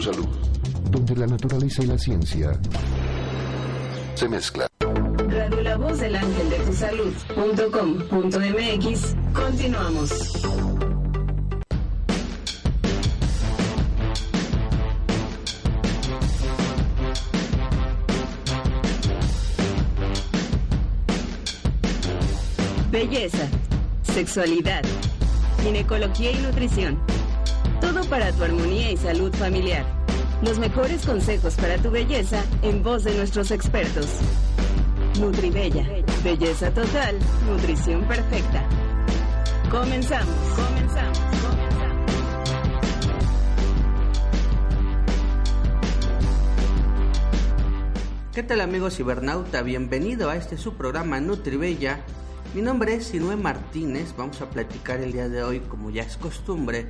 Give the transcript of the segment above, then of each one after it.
Salud, donde la naturaleza y la ciencia se mezclan. Radio La Voz del Ángel de tu Salud.com.mx. Continuamos. Belleza, sexualidad, ginecología y nutrición. Todo para tu armonía y salud familiar. Los mejores consejos para tu belleza en voz de nuestros expertos. Nutribella. Belleza total. Nutrición perfecta. Comenzamos. Comenzamos. Comenzamos. ¿Qué tal amigos cibernauta? Bienvenido a este su programa Nutribella. Mi nombre es Sinue Martínez. Vamos a platicar el día de hoy, como ya es costumbre,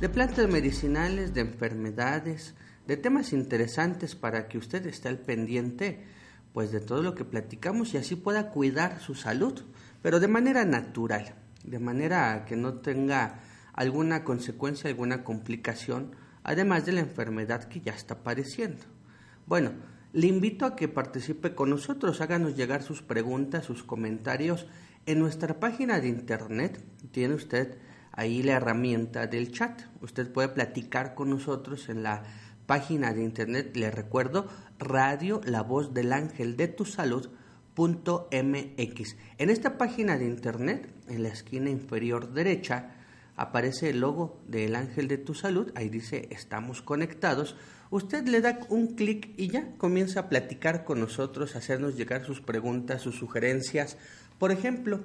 de plantas medicinales, de enfermedades, de temas interesantes para que usted esté al pendiente pues de todo lo que platicamos y así pueda cuidar su salud, pero de manera natural, de manera que no tenga alguna consecuencia, alguna complicación, además de la enfermedad que ya está padeciendo. Bueno, le invito a que participe con nosotros, háganos llegar sus preguntas, sus comentarios en nuestra página de internet. Tiene usted ahí la herramienta del chat. Usted puede platicar con nosotros en la página de internet, le recuerdo, Radio La Voz del Ángel de tu Salud. .mx. En esta página de internet, en la esquina inferior derecha, aparece el logo del Ángel de tu Salud, ahí dice estamos conectados. Usted le da un clic y ya comienza a platicar con nosotros, a hacernos llegar sus preguntas, sus sugerencias. Por ejemplo,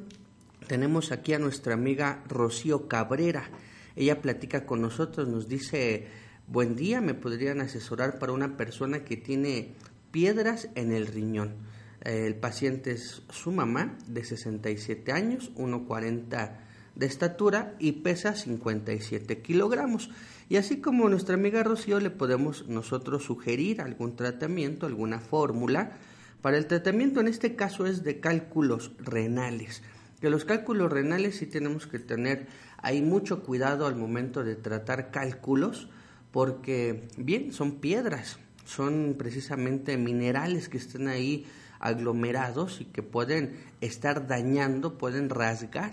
tenemos aquí a nuestra amiga Rocío Cabrera. Ella platica con nosotros, nos dice, buen día, me podrían asesorar para una persona que tiene piedras en el riñón. El paciente es su mamá de 67 años, 1,40 de estatura y pesa 57 kilogramos. Y así como nuestra amiga Rocío le podemos nosotros sugerir algún tratamiento, alguna fórmula. Para el tratamiento en este caso es de cálculos renales. Que los cálculos renales sí tenemos que tener ahí mucho cuidado al momento de tratar cálculos porque bien, son piedras, son precisamente minerales que están ahí aglomerados y que pueden estar dañando, pueden rasgar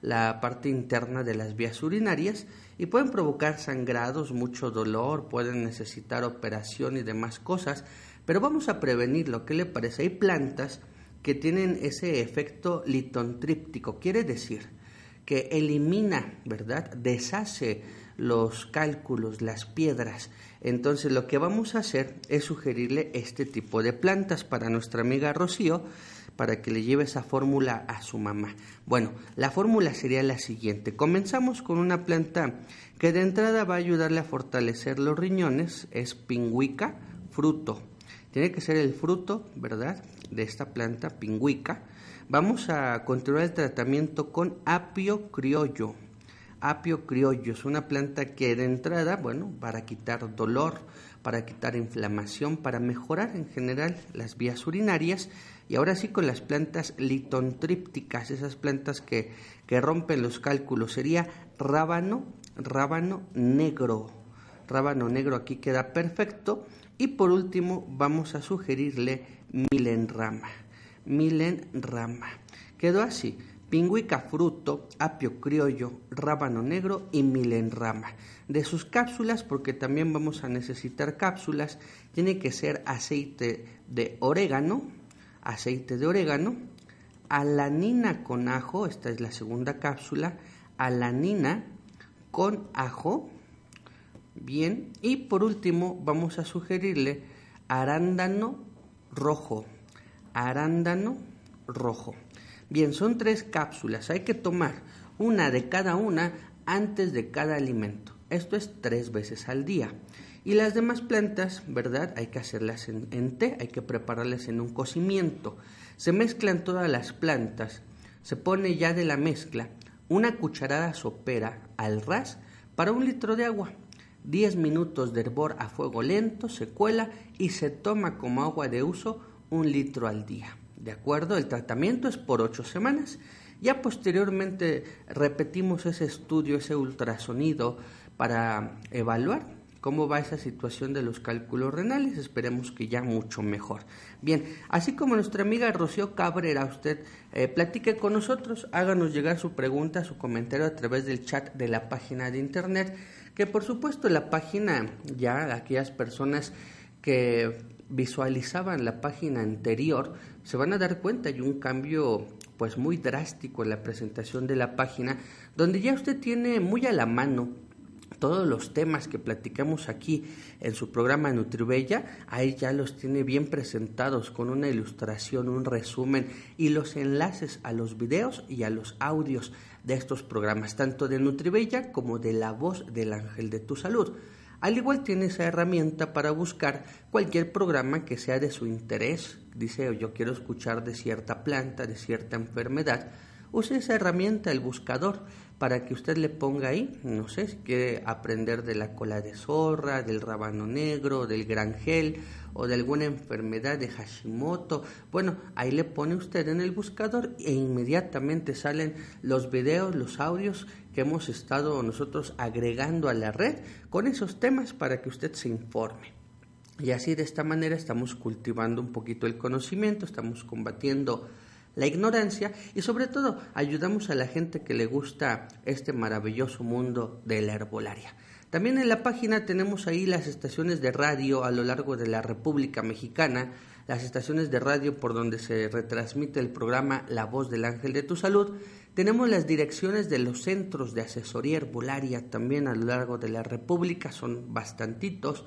la parte interna de las vías urinarias y pueden provocar sangrados, mucho dolor, pueden necesitar operación y demás cosas, pero vamos a prevenir lo que le parece? Hay plantas que tienen ese efecto litontríptico, quiere decir que elimina, ¿verdad? Deshace los cálculos, las piedras. Entonces lo que vamos a hacer es sugerirle este tipo de plantas para nuestra amiga Rocío para que le lleve esa fórmula a su mamá. Bueno, la fórmula sería la siguiente. Comenzamos con una planta que de entrada va a ayudarle a fortalecer los riñones, es pingüica, fruto. Tiene que ser el fruto, ¿verdad? De esta planta pingüica. Vamos a continuar el tratamiento con apio criollo. Apio criollo es una planta que de entrada, bueno, para quitar dolor, para quitar inflamación, para mejorar en general las vías urinarias y ahora sí con las plantas litontrípticas, esas plantas que, que rompen los cálculos, sería rábano, rábano negro. Rábano negro aquí queda perfecto. Y por último vamos a sugerirle milenrama. Milenrama. Quedó así. Pingüica fruto, apio criollo, rábano negro y milenrama. De sus cápsulas, porque también vamos a necesitar cápsulas, tiene que ser aceite de orégano, aceite de orégano, alanina con ajo, esta es la segunda cápsula, alanina con ajo, bien, y por último vamos a sugerirle arándano rojo, arándano rojo. Bien, son tres cápsulas, hay que tomar una de cada una antes de cada alimento. Esto es tres veces al día. Y las demás plantas, ¿verdad? Hay que hacerlas en, té, hay que prepararlas en un cocimiento. Se mezclan todas las plantas, se pone ya de la mezcla una cucharada sopera al ras para un litro de agua. 10 minutos de hervor a fuego lento, se cuela y se toma como agua de uso un litro al día. ¿De acuerdo? El tratamiento es por 8 semanas. Ya posteriormente repetimos ese estudio, ese ultrasonido para evaluar cómo va esa situación de los cálculos renales. Esperemos que ya mucho mejor. Bien, así como nuestra amiga Rocío Cabrera, usted eh, platique con nosotros, háganos llegar su pregunta, su comentario a través del chat de la página de internet, que por supuesto la página, ya aquellas personas que visualizaban la página anterior se van a dar cuenta hay un cambio pues muy drástico en la presentación de la página donde ya usted tiene muy a la mano todos los temas que platicamos aquí en su programa Nutribella, ahí ya los tiene bien presentados con una ilustración, un resumen y los enlaces a los videos y a los audios de estos programas, tanto de Nutribella como de La Voz del Ángel de tu Salud. Al igual tiene esa herramienta para buscar cualquier programa que sea de su interés. Dice, yo quiero escuchar de cierta planta, de cierta enfermedad. Use esa herramienta, el buscador para que usted le ponga ahí, no sé, si quiere aprender de la cola de zorra, del rabano negro, del gran gel o de alguna enfermedad de Hashimoto. Bueno, ahí le pone usted en el buscador e inmediatamente salen los videos, los audios que hemos estado nosotros agregando a la red con esos temas para que usted se informe. Y así de esta manera estamos cultivando un poquito el conocimiento, estamos combatiendo la ignorancia y sobre todo ayudamos a la gente que le gusta este maravilloso mundo de la herbolaria. También en la página tenemos ahí las estaciones de radio a lo largo de la República Mexicana, las estaciones de radio por donde se retransmite el programa La Voz del Ángel de tu Salud. Tenemos las direcciones de los centros de asesoría herbolaria también a lo largo de la República, son bastantitos.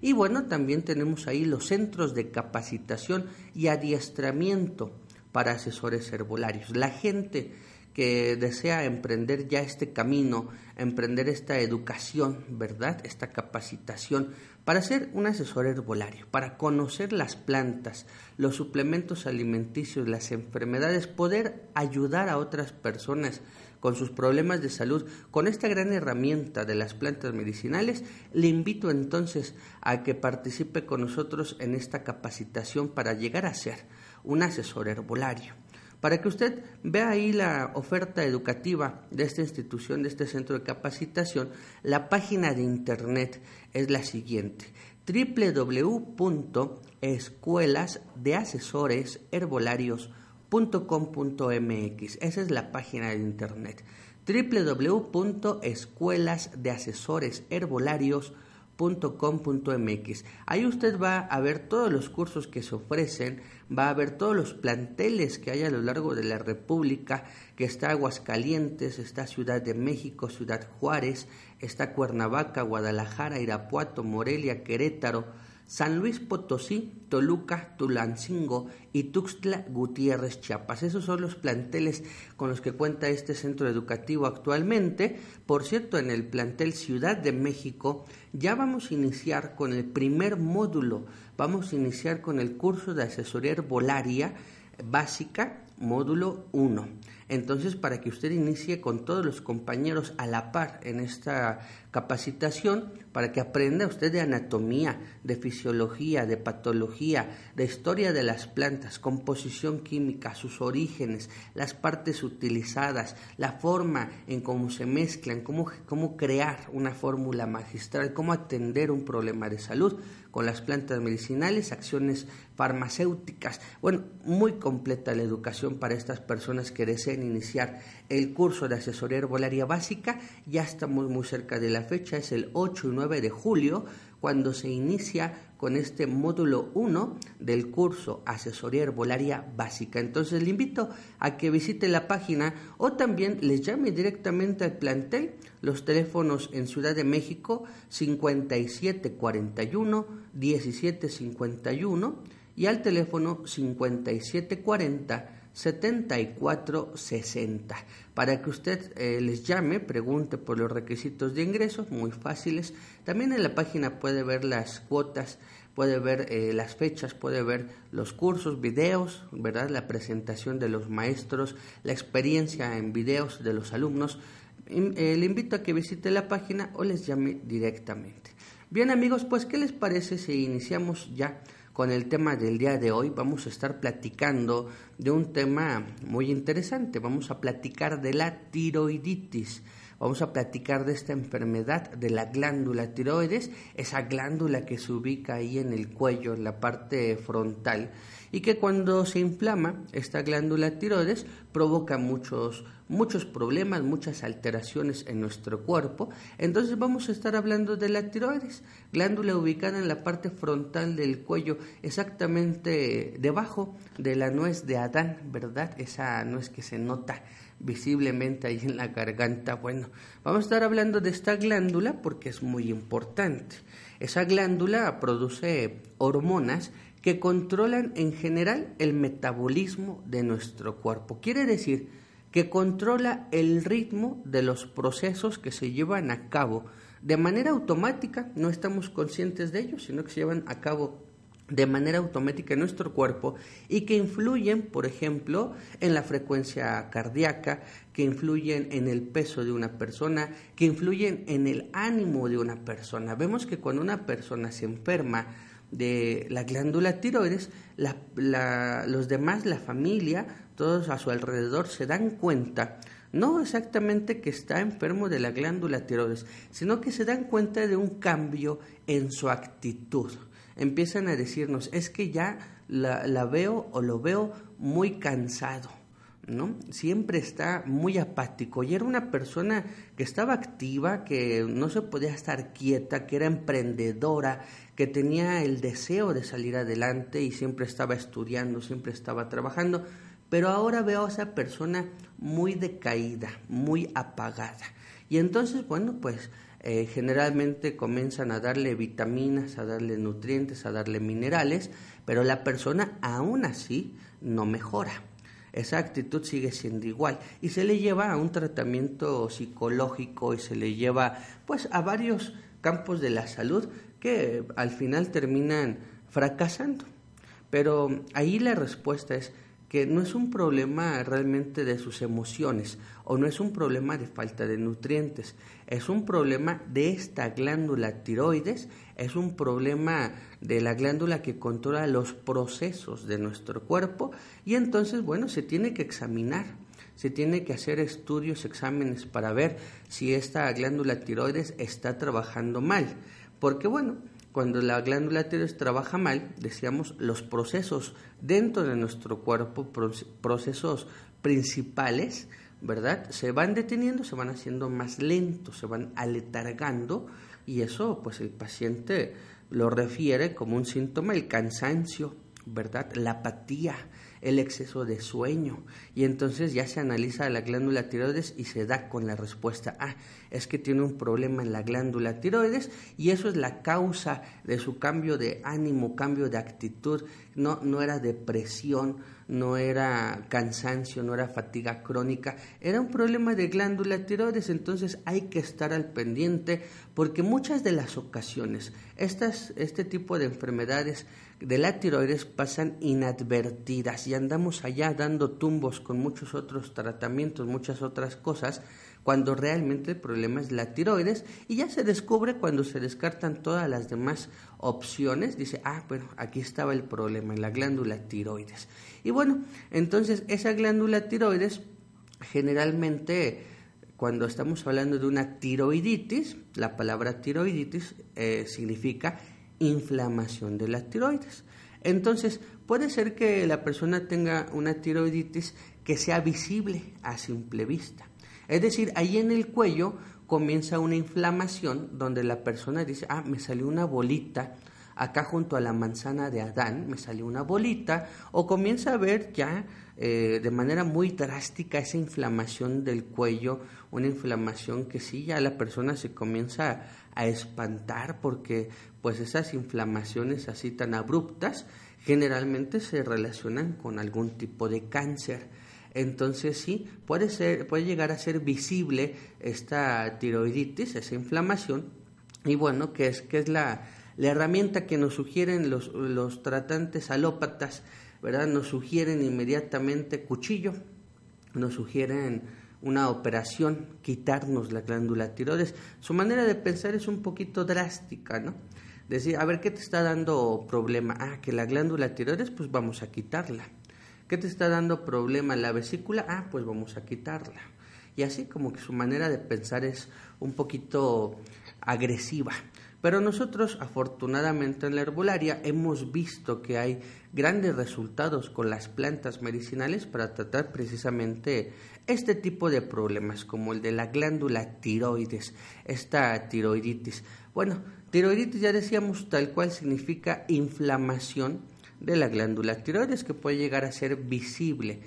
Y bueno, también tenemos ahí los centros de capacitación y adiestramiento para asesores herbolarios. La gente que desea emprender ya este camino, emprender esta educación, ¿verdad? Esta capacitación para ser un asesor herbolario, para conocer las plantas, los suplementos alimenticios, las enfermedades, poder ayudar a otras personas con sus problemas de salud con esta gran herramienta de las plantas medicinales, le invito entonces a que participe con nosotros en esta capacitación para llegar a ser un asesor herbolario. Para que usted vea ahí la oferta educativa de esta institución, de este centro de capacitación, la página de internet es la siguiente www.escuelasdeasesoresherbolarios.com.mx. Esa es la página de internet www.escuelasdeasesoresherbolarios.com .com.mx. Ahí usted va a ver todos los cursos que se ofrecen, va a ver todos los planteles que hay a lo largo de la República, que está Aguascalientes, está Ciudad de México, Ciudad Juárez, está Cuernavaca, Guadalajara, Irapuato, Morelia, Querétaro, San Luis Potosí, Toluca, Tulancingo y Tuxtla Gutiérrez, Chiapas. Esos son los planteles con los que cuenta este centro educativo actualmente. Por cierto, en el plantel Ciudad de México ya vamos a iniciar con el primer módulo. Vamos a iniciar con el curso de asesoría herbolaria básica, módulo 1. Entonces, para que usted inicie con todos los compañeros a la par en esta capacitación, para que aprenda usted de anatomía, de fisiología, de patología, de historia de las plantas, composición química, sus orígenes, las partes utilizadas, la forma en cómo se mezclan, cómo, cómo crear una fórmula magistral, cómo atender un problema de salud con las plantas medicinales, acciones farmacéuticas. Bueno, muy completa la educación para estas personas que deseen iniciar el curso de asesoría herbolaria básica. Ya estamos muy cerca de la fecha, es el 8 y 9 de julio, cuando se inicia con este módulo 1 del curso Asesoría Herbolaria Básica. Entonces le invito a que visite la página o también les llame directamente al plantel. Los teléfonos en Ciudad de México 5741 1751 y al teléfono 5740 7460 para que usted eh, les llame, pregunte por los requisitos de ingreso, muy fáciles. También en la página puede ver las cuotas, puede ver eh, las fechas, puede ver los cursos, videos, ¿verdad? La presentación de los maestros, la experiencia en videos de los alumnos. Eh, le invito a que visite la página o les llame directamente. Bien amigos, pues ¿qué les parece si iniciamos ya? con el tema del día de hoy. Vamos a estar platicando de un tema muy interesante. Vamos a platicar de la tiroiditis. Vamos a platicar de esta enfermedad de la glándula tiroides, esa glándula que se ubica ahí en el cuello, en la parte frontal, y que cuando se inflama esta glándula tiroides provoca muchos muchos problemas, muchas alteraciones en nuestro cuerpo. Entonces vamos a estar hablando de la tiroides, glándula ubicada en la parte frontal del cuello, exactamente debajo de la nuez de Adán, ¿verdad? Esa nuez que se nota visiblemente ahí en la garganta. Bueno, vamos a estar hablando de esta glándula porque es muy importante. Esa glándula produce hormonas que controlan en general el metabolismo de nuestro cuerpo. Quiere decir que controla el ritmo de los procesos que se llevan a cabo de manera automática, no estamos conscientes de ello, sino que se llevan a cabo de manera automática en nuestro cuerpo y que influyen, por ejemplo, en la frecuencia cardíaca, que influyen en el peso de una persona, que influyen en el ánimo de una persona. Vemos que cuando una persona se enferma de la glándula tiroides, los demás, la familia, todos a su alrededor se dan cuenta no exactamente que está enfermo de la glándula tiroides, sino que se dan cuenta de un cambio en su actitud. Empiezan a decirnos, es que ya la, la veo o lo veo muy cansado, ¿no? Siempre está muy apático y era una persona que estaba activa, que no se podía estar quieta, que era emprendedora, que tenía el deseo de salir adelante y siempre estaba estudiando, siempre estaba trabajando, pero ahora veo a esa persona muy decaída, muy apagada. Y entonces, bueno, pues eh, generalmente comienzan a darle vitaminas, a darle nutrientes, a darle minerales, pero la persona aún así no mejora. Esa actitud sigue siendo igual y se le lleva a un tratamiento psicológico y se le lleva pues a varios campos de la salud que al final terminan fracasando. Pero ahí la respuesta es que no es un problema realmente de sus emociones o no es un problema de falta de nutrientes, es un problema de esta glándula tiroides, es un problema de la glándula que controla los procesos de nuestro cuerpo y entonces, bueno, se tiene que examinar, se tiene que hacer estudios, exámenes para ver si esta glándula tiroides está trabajando mal, porque bueno, cuando la glándula tiroides trabaja mal, decíamos, los procesos dentro de nuestro cuerpo, procesos principales, ¿verdad? Se van deteniendo, se van haciendo más lentos, se van aletargando y eso pues el paciente lo refiere como un síntoma el cansancio, ¿verdad? La apatía, el exceso de sueño. Y entonces ya se analiza la glándula tiroides y se da con la respuesta, ah, es que tiene un problema en la glándula tiroides y eso es la causa de su cambio de ánimo, cambio de actitud. No, no era depresión, no era cansancio, no era fatiga crónica, era un problema de glándula tiroides, entonces hay que estar al pendiente porque muchas de las ocasiones estas, este tipo de enfermedades de la tiroides pasan inadvertidas y andamos allá dando tumbos con muchos otros tratamientos, muchas otras cosas, cuando realmente el problema es la tiroides y ya se descubre cuando se descartan todas las demás opciones, dice, ah, bueno, aquí estaba el problema en la glándula tiroides. Y bueno, entonces esa glándula tiroides generalmente cuando estamos hablando de una tiroiditis, la palabra tiroiditis eh, significa inflamación de las tiroides. Entonces, puede ser que la persona tenga una tiroiditis que sea visible a simple vista. Es decir, ahí en el cuello comienza una inflamación donde la persona dice, ah, me salió una bolita acá junto a la manzana de Adán, me salió una bolita, o comienza a ver ya eh, de manera muy drástica esa inflamación del cuello, una inflamación que sí, ya la persona se comienza a espantar porque pues esas inflamaciones así tan abruptas generalmente se relacionan con algún tipo de cáncer. Entonces sí, puede, ser, puede llegar a ser visible esta tiroiditis, esa inflamación, y bueno, que es, que es la, la herramienta que nos sugieren los, tratantes alópatas, ¿verdad? Nos sugieren inmediatamente cuchillo, nos sugieren una operación, quitarnos la glándula tiroides. Su manera de pensar es un poquito drástica, ¿no? Decir, a ver, ¿qué te está dando problema? Ah, que la glándula tiroides, pues vamos a quitarla. ¿Qué te está dando problema la vesícula? Ah, pues vamos a quitarla. Y así como que su manera de pensar es un poquito agresiva. Pero nosotros, afortunadamente en la herbolaria, hemos visto que hay grandes resultados con las plantas medicinales para tratar precisamente este tipo de problemas, como el de la glándula tiroides, esta tiroiditis. Bueno, tiroiditis ya decíamos tal cual significa inflamación de la glándula tiroides que puede llegar a ser visible.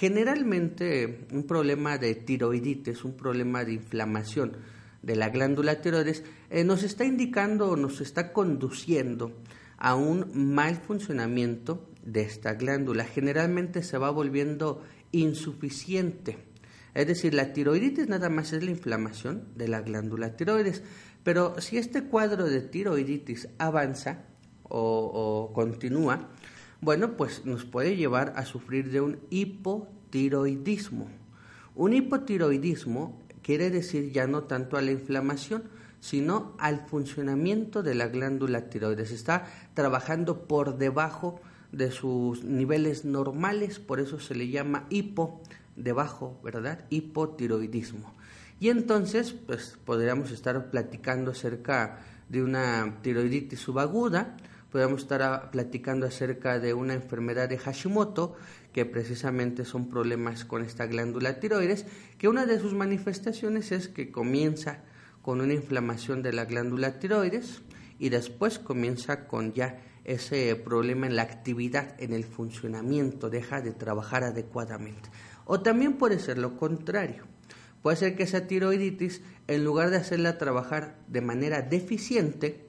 Generalmente un problema de tiroiditis, un problema de inflamación, de la glándula tiroides eh, nos está indicando o nos está conduciendo a un mal funcionamiento de esta glándula. Generalmente se va volviendo insuficiente. Es decir, la tiroiditis nada más es la inflamación de la glándula tiroides. Pero si este cuadro de tiroiditis avanza o, o continúa, bueno, pues nos puede llevar a sufrir de un hipotiroidismo. Un hipotiroidismo quiere decir ya no tanto a la inflamación, sino al funcionamiento de la glándula tiroides. Está trabajando por debajo de sus niveles normales, por eso se le llama hipo, debajo, ¿verdad? Hipotiroidismo. Y entonces, pues podríamos estar platicando acerca de una tiroiditis subaguda, podríamos estar platicando acerca de una enfermedad de Hashimoto, que precisamente son problemas con esta glándula tiroides, que una de sus manifestaciones es que comienza con una inflamación de la glándula tiroides y después comienza con ya ese problema en la actividad, en el funcionamiento, deja de trabajar adecuadamente. O también puede ser lo contrario. Puede ser que esa tiroiditis, en lugar de hacerla trabajar de manera deficiente,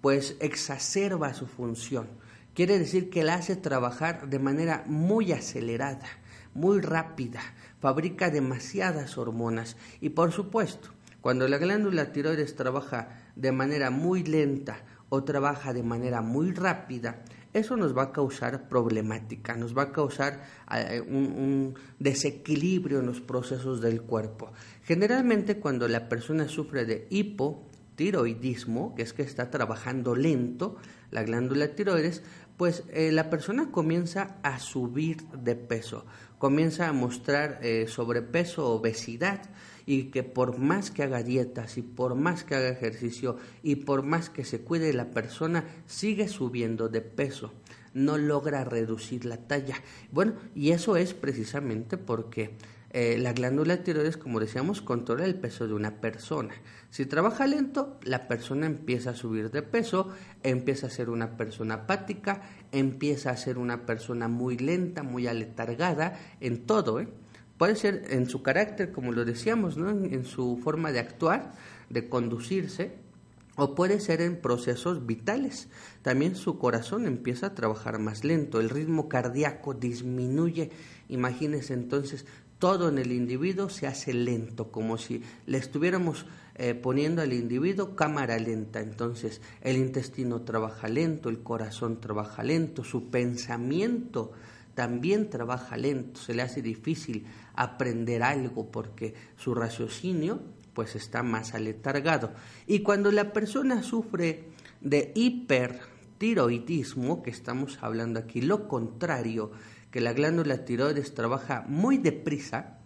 pues exacerba su función quiere decir que la hace trabajar de manera muy acelerada, muy rápida, fabrica demasiadas hormonas y por supuesto, cuando la glándula tiroides trabaja de manera muy lenta o trabaja de manera muy rápida, eso nos va a causar problemática, nos va a causar eh, un, un, desequilibrio en los procesos del cuerpo. Generalmente cuando la persona sufre de hipotiroidismo, que es que está trabajando lento, la glándula tiroides, pues eh, la persona comienza a subir de peso, comienza a mostrar eh, sobrepeso, obesidad, y que por más que haga dietas y por más que haga ejercicio y por más que se cuide la persona, sigue subiendo de peso, no logra reducir la talla. Bueno, y eso es precisamente porque eh, la glándula tiroides, como decíamos, controla el peso de una persona. Si trabaja lento, la persona empieza a subir de peso, empieza a ser una persona apática, empieza a ser una persona muy lenta, muy aletargada en todo. ¿eh? Puede ser en su carácter, como lo decíamos, ¿no? en su forma de actuar, de conducirse, o puede ser en procesos vitales. También su corazón empieza a trabajar más lento, el ritmo cardíaco disminuye. Imagínense entonces todo en el individuo se hace lento, como si le estuviéramos eh, poniendo al individuo cámara lenta. Entonces el intestino trabaja lento, el corazón trabaja lento, su pensamiento también trabaja lento, se le hace difícil aprender algo porque su raciocinio pues está más aletargado. Y cuando la persona sufre de hipertiroidismo, que estamos hablando aquí, lo contrario, que la glándula tiroides trabaja muy deprisa,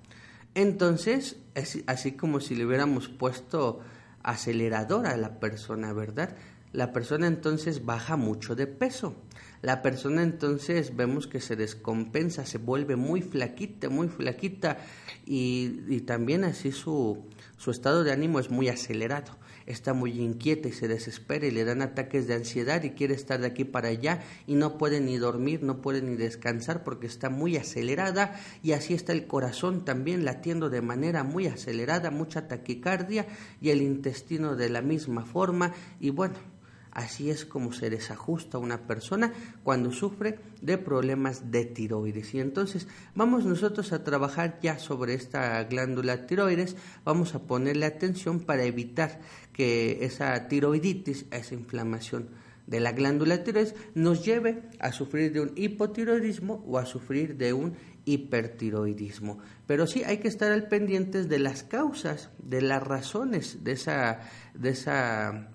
entonces es así como si le hubiéramos puesto acelerador a la persona, ¿verdad? La persona entonces baja mucho de peso. La persona entonces vemos que se descompensa, se vuelve muy flaquita, muy flaquita y, y también así su, su estado de ánimo es muy acelerado está muy inquieta y se desespera y le dan ataques de ansiedad y quiere estar de aquí para allá y no puede ni dormir, no puede ni descansar porque está muy acelerada y así está el corazón también latiendo de manera muy acelerada, mucha taquicardia y el intestino de la misma forma y bueno, Así es como se desajusta una persona cuando sufre de problemas de tiroides. Y entonces vamos nosotros a trabajar ya sobre esta glándula tiroides, vamos a ponerle atención para evitar que esa tiroiditis, esa inflamación de la glándula tiroides nos lleve a sufrir de un hipotiroidismo o a sufrir de un hipertiroidismo. Pero sí hay que estar al pendiente de las causas, de las razones de esa, de esa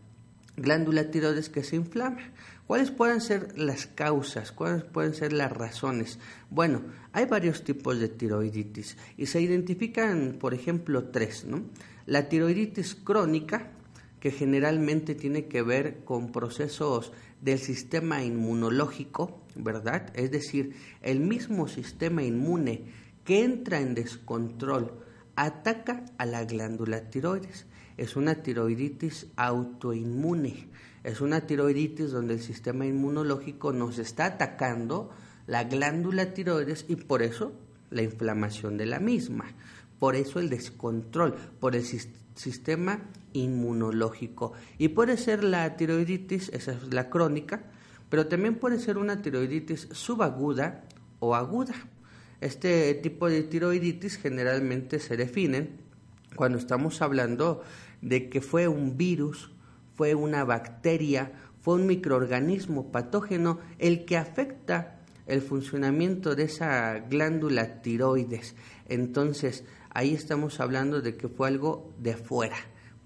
glándula tiroides que se inflama. ¿Cuáles pueden ser las causas? ¿Cuáles pueden ser las razones? Bueno, hay varios tipos de tiroiditis y se identifican, por ejemplo, tres. ¿no? La tiroiditis crónica, que generalmente tiene que ver con procesos del sistema inmunológico, ¿verdad? Es decir, el mismo sistema inmune que entra en descontrol ataca a la glándula tiroides es una tiroiditis autoinmune. Es una tiroiditis donde el sistema inmunológico nos está atacando la glándula tiroides y por eso la inflamación de la misma. Por eso el descontrol, por el sistema inmunológico. Y puede ser la tiroiditis, esa es la crónica, pero también puede ser una tiroiditis subaguda o aguda. Este tipo de tiroiditis generalmente se definen cuando estamos hablando de que fue un virus, fue una bacteria, fue un microorganismo patógeno el que afecta el funcionamiento de esa glándula tiroides. Entonces, ahí estamos hablando de que fue algo de fuera,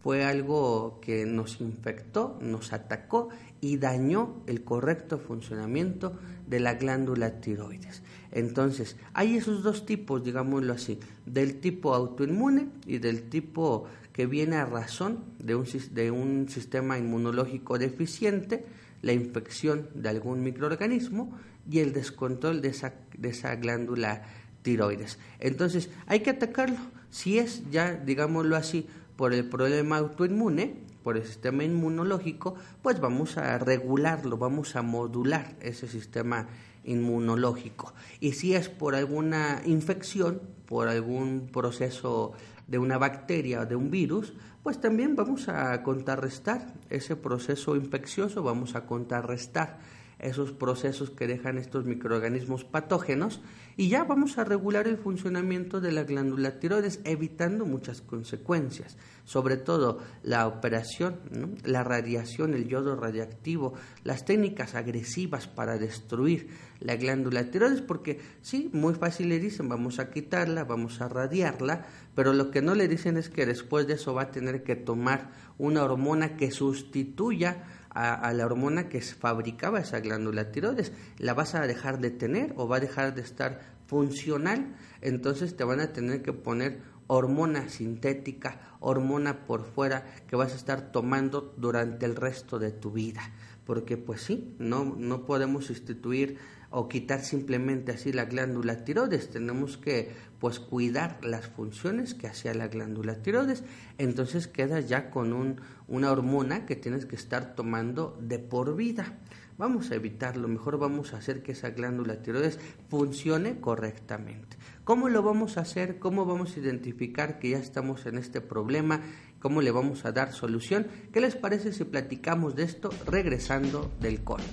fue algo que nos infectó, nos atacó y dañó el correcto funcionamiento de la glándula tiroides. Entonces, hay esos dos tipos, digámoslo así, del tipo autoinmune y del tipo que viene a razón de un, sistema inmunológico deficiente, la infección de algún microorganismo y el descontrol de esa, de esa glándula tiroides. Entonces, hay que atacarlo. Si es ya, digámoslo así, por el problema autoinmune, por el sistema inmunológico, pues vamos a regularlo, vamos a modular ese sistema inmunológico. Y si es por alguna infección, por algún proceso de una bacteria o de un virus, pues también vamos a contrarrestar ese proceso infeccioso, vamos a contrarrestar esos procesos que dejan estos microorganismos patógenos. Y ya vamos a regular el funcionamiento de la glándula tiroides evitando muchas consecuencias, sobre todo la operación, la radiación, el yodo radiactivo, las técnicas agresivas para destruir la glándula tiroides, porque sí, muy fácil le dicen vamos a quitarla, vamos a radiarla, pero lo que no le dicen es que después de eso va a tener que tomar una hormona que sustituya a, la hormona que fabricaba esa glándula tiroides. La vas a dejar de tener o va a dejar de estar funcional, entonces te van a tener que poner hormona sintética, hormona por fuera que vas a estar tomando durante el resto de tu vida. Porque pues sí, no, no podemos sustituir o quitar simplemente así la glándula tiroides, tenemos que pues cuidar las funciones que hacía la glándula tiroides, entonces quedas ya con un, una hormona que tienes que estar tomando de por vida. Vamos a evitarlo, mejor vamos a hacer que esa glándula tiroides funcione correctamente. ¿Cómo lo vamos a hacer? ¿Cómo vamos a identificar que ya estamos en este problema? ¿Cómo le vamos a dar solución? ¿Qué les parece si platicamos de esto regresando del corte?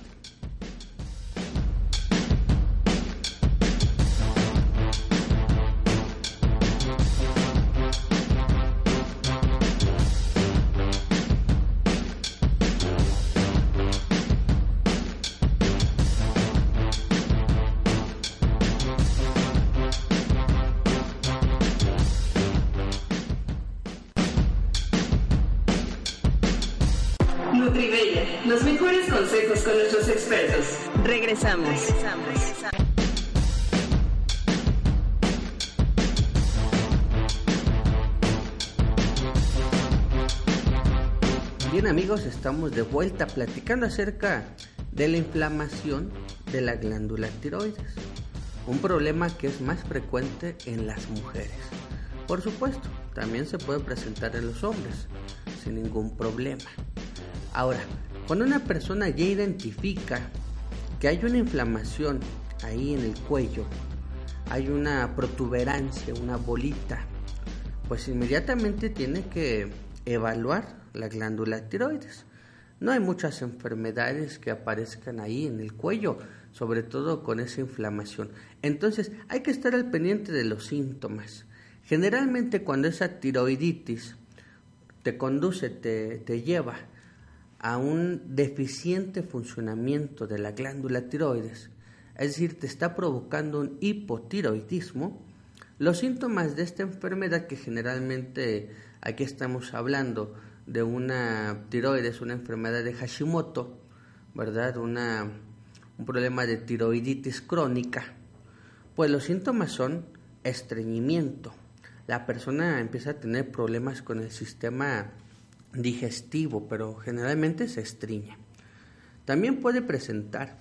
Estamos de vuelta platicando acerca de la inflamación de la glándula tiroides, un problema que es más frecuente en las mujeres. Por supuesto, también se puede presentar en los hombres, sin ningún problema. Ahora, cuando una persona ya identifica que hay una inflamación ahí en el cuello, hay una protuberancia, una bolita, pues inmediatamente tiene que evaluar la glándula tiroides. No hay muchas enfermedades que aparezcan ahí en el cuello, sobre todo con esa inflamación. Entonces hay que estar al pendiente de los síntomas. Generalmente cuando esa tiroiditis te conduce, te, lleva a un deficiente funcionamiento de la glándula tiroides, es decir, te está provocando un hipotiroidismo, los síntomas de esta enfermedad que generalmente aquí estamos hablando de una tiroides, una enfermedad de Hashimoto, ¿verdad? Una, un problema de tiroiditis crónica, pues los síntomas son estreñimiento. La persona empieza a tener problemas con el sistema digestivo, pero generalmente se estriña. También puede presentar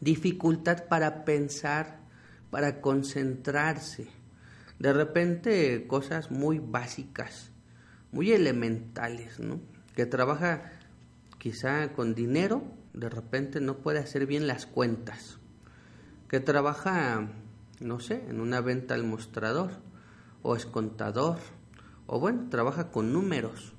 dificultad para pensar, para concentrarse. De repente cosas muy básicas, muy elementales, ¿no? Que trabaja quizá con dinero, de repente no puede hacer bien las cuentas. Que trabaja, no sé, en una venta al mostrador, o es contador, o bueno, trabaja con números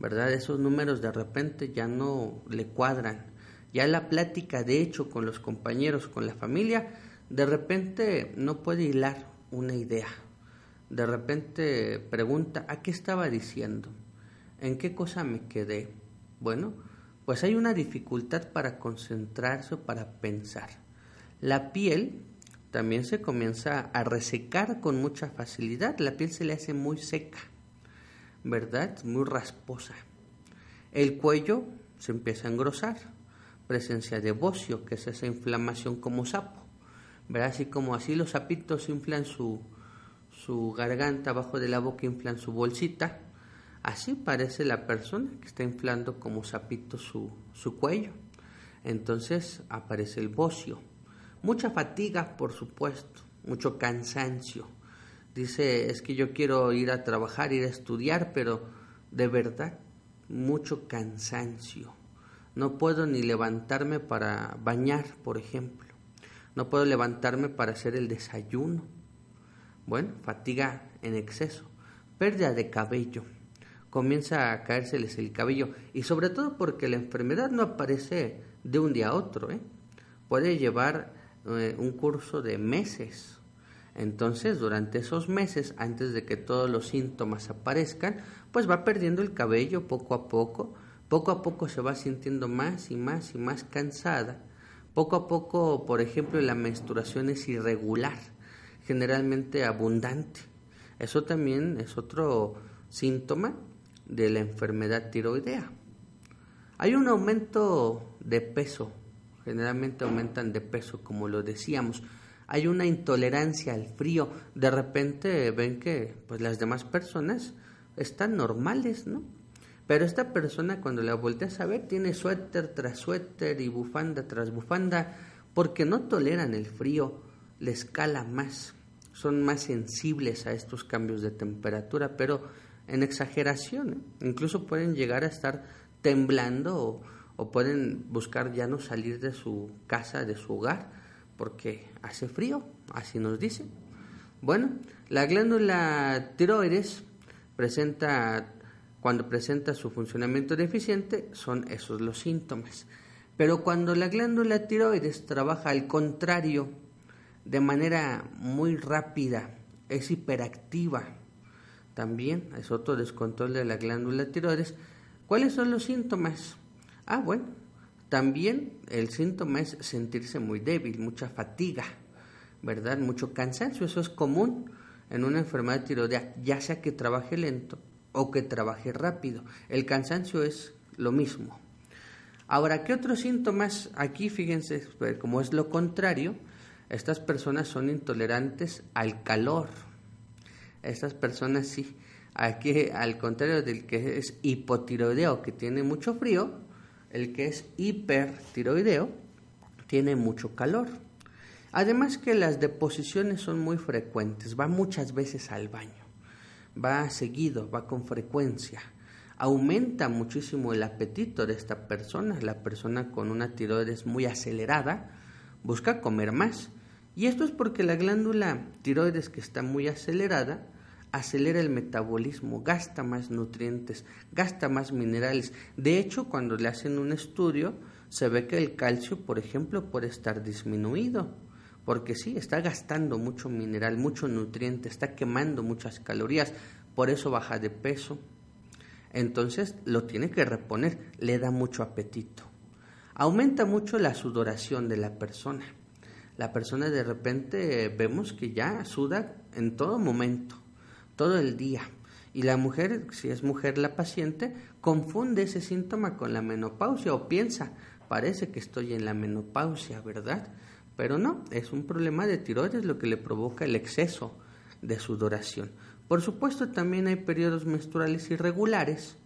¿verdad? Esos números de repente ya no le cuadran. Ya la plática, de hecho, con los compañeros, con la familia, de repente no puede hilar una idea. De repente pregunta, ¿a qué estaba diciendo? ¿En qué cosa me quedé? Bueno, pues hay una dificultad para concentrarse o para pensar. La piel también se comienza a resecar con mucha facilidad, la piel se le hace muy seca. ¿verdad? Muy rasposa. El cuello se empieza a engrosar, presencia de bocio, que es esa inflamación como sapo, ¿verdad? Así como así los sapitos inflan su, su garganta, abajo de la boca inflan su bolsita, así parece la persona que está inflando como sapito su, su cuello. Entonces aparece el bocio. Mucha fatiga, por supuesto, mucho cansancio Dice, es que yo quiero ir a trabajar, ir a estudiar, pero de verdad, mucho cansancio. No puedo ni levantarme para bañar, por ejemplo. No puedo levantarme para hacer el desayuno. Bueno, fatiga en exceso. Pérdida de cabello. Comienza a caérseles el cabello. Y sobre todo porque la enfermedad no aparece de un día a otro. ¿eh? Puede llevar eh, un curso de meses entonces, durante esos meses, antes de que todos los síntomas aparezcan, pues va perdiendo el cabello poco a poco, poco a poco se va sintiendo más y más y más cansada. Poco a poco, por ejemplo, la menstruación es irregular, generalmente abundante. Eso también es otro síntoma de la enfermedad tiroidea. Hay un aumento de peso, generalmente aumentan de peso, como lo decíamos, hay una intolerancia al frío. De repente ven que pues las demás personas están normales, ¿no? Pero esta persona cuando la volteas a ver tiene suéter tras suéter y bufanda tras bufanda porque no toleran el frío, les cala más, son más sensibles a estos cambios de temperatura, pero en exageración, ¿eh? incluso pueden llegar a estar temblando o, o pueden buscar ya no salir de su casa, de su hogar, porque hace frío, así nos dice. Bueno, la glándula tiroides presenta, cuando presenta su funcionamiento deficiente, son esos los síntomas. Pero cuando la glándula tiroides trabaja al contrario, de manera muy rápida, es hiperactiva, también es otro descontrol de la glándula tiroides. ¿Cuáles son los síntomas? Ah, bueno, también el síntoma es sentirse muy débil, mucha fatiga, ¿verdad? Mucho cansancio. Eso es común en una enfermedad tiroidea, ya sea que trabaje lento o que trabaje rápido. El cansancio es lo mismo. Ahora, ¿qué otros síntomas? Aquí, fíjense, pues, como es lo contrario, estas personas son intolerantes al calor. Estas personas sí. Aquí, al contrario del que es hipotiroideo, que tiene mucho frío, el que es hipertiroideo tiene mucho calor. Además que las deposiciones son muy frecuentes, va muchas veces al baño, va seguido, va con frecuencia. Aumenta muchísimo el apetito de esta persona, la persona con una tiroides muy acelerada busca comer más. Y esto es porque la glándula tiroides que está muy acelerada acelera el metabolismo, gasta más nutrientes, gasta más minerales. De hecho, cuando le hacen un estudio, se ve que el calcio, por ejemplo, puede estar disminuido, porque sí, está gastando mucho mineral, mucho nutriente, está quemando muchas calorías, por eso baja de peso. Entonces lo tiene que reponer, le da mucho apetito. Aumenta mucho la sudoración de la persona. La persona de repente vemos que ya suda en todo momento todo el día. Y la mujer, si es mujer la paciente, confunde ese síntoma con la menopausia o piensa, parece que estoy en la menopausia, ¿verdad? Pero no, es un problema de tiroides lo que le provoca el exceso de sudoración. Por supuesto, también hay periodos menstruales irregulares.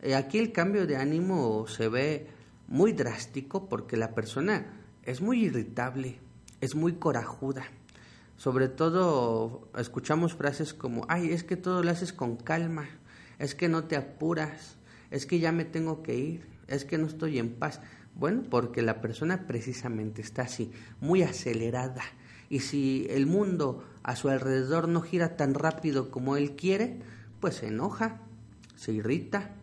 Eh, aquí el cambio de ánimo se ve muy drástico porque la persona es muy irritable, es muy corajuda sobre todo escuchamos frases como, ay, es que todo lo haces con calma, es que no te apuras, es que ya me tengo que ir, es que no estoy en paz. Bueno, porque la persona precisamente está así, muy acelerada. Y si el mundo a su alrededor no gira tan rápido como él quiere, pues se enoja, se irrita,